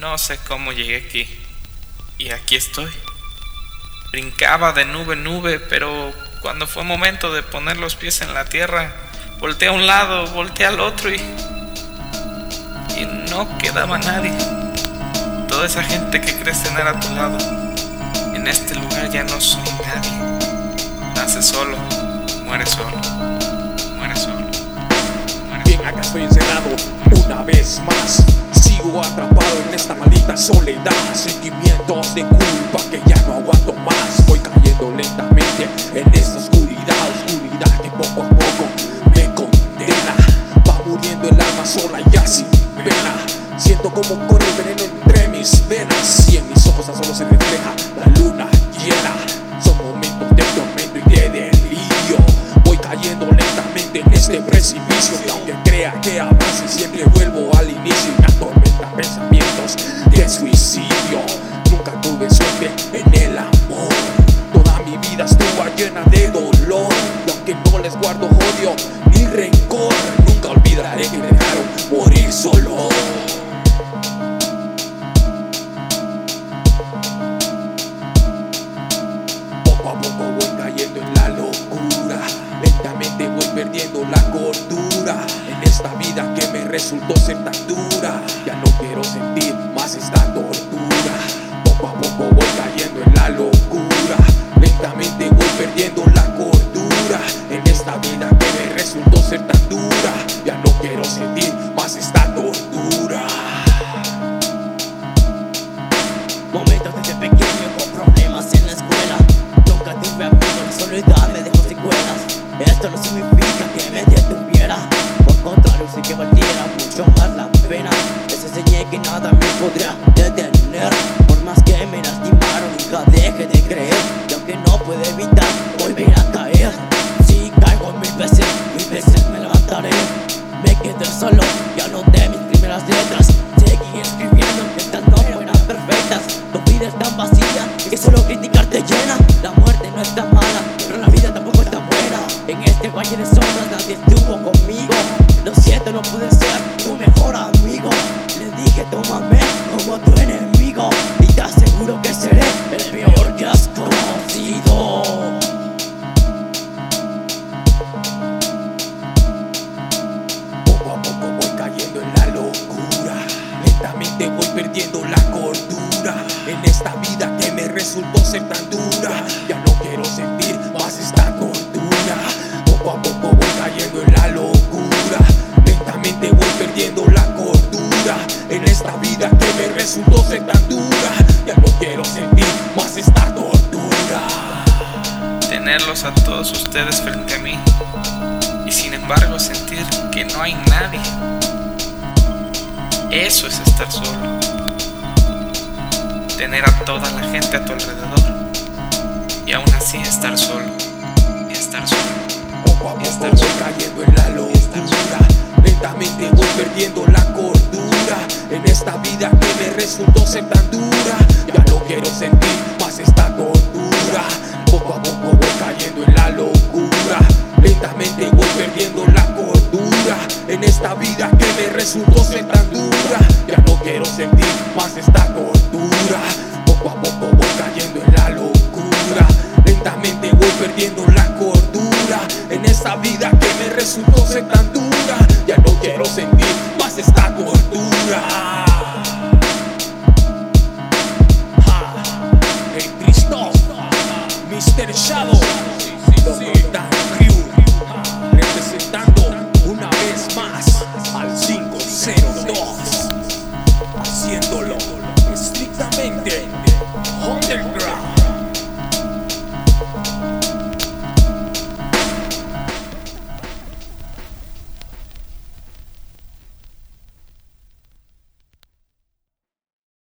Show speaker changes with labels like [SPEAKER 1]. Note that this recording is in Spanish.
[SPEAKER 1] No sé cómo llegué aquí. Y aquí estoy. Brincaba de nube en nube, pero cuando fue momento de poner los pies en la tierra, volteé a un lado, volteé al otro y. y no quedaba nadie. Toda esa gente que crees tener a tu lado, en este lugar ya no soy nadie. Nace solo, muere solo, muere solo. Muere
[SPEAKER 2] Bien, acá estoy encerrado una vez más. Sigo atrapado en esta maldita soledad. Sentimientos de culpa que ya no aguanto más. Voy cayendo lentamente en esta oscuridad. Oscuridad que poco a poco me condena. Va muriendo el alma sola ya sin pena. Siento como corre veneno entre mis venas. Y en mis ojos tan solo se refleja la luna llena. Son momentos de tormento y de delirio. Voy cayendo lentamente en este precipicio. Y aunque crea que avance, siempre vuelvo llena de dolor. Y aunque no les guardo odio ni rencor, nunca olvidaré que me dejaron morir solo. Poco a poco voy cayendo en la locura. Lentamente voy perdiendo la cordura. En esta vida que me resultó ser tan dura. Ya no quiero sentir más esta tortura. Ya no quiero sentir más esta tortura.
[SPEAKER 3] Momentos desde pequeño con problemas en la escuela. Nunca tuve amigos, la soledad me dejó secuelas. Esto no significa que me detuviera. Por contrario, sí que valiera mucho más la pena. Les enseñé que nada me podrá detener. Por más que me lastimaron, nunca deje de creer. Y aunque no puedo evitar En este valle de sombras nadie estuvo conmigo Lo siento, no pude ser tu mejor amigo Le dije tómame como tu enemigo Y te aseguro que seré el peor que has conocido
[SPEAKER 2] Poco a poco voy cayendo en la locura. Lentamente voy perdiendo la cordura. En esta vida que me resultó ser tan dura. Ya no
[SPEAKER 1] tenerlos a todos ustedes frente a mí y sin embargo sentir que no hay nadie. Eso es estar solo. Tener a toda la gente a tu alrededor y aún así estar solo. Y estar solo.
[SPEAKER 2] Poco a poco
[SPEAKER 1] Estar
[SPEAKER 2] voy
[SPEAKER 1] solo.
[SPEAKER 2] cayendo en la locura Lentamente voy perdiendo la cordura En esta vida que me resultó ser tan dura Ya no quiero sentir resultó ser tan dura. Ya no quiero sentir más esta tortura. Poco a poco voy cayendo en la locura. Lentamente voy perdiendo la cordura. En esa vida que me resultó ser tan dura. Ya no quiero sentir más esta tortura. Mr. Shadow, sí, sí, representando una vez más al cine cero.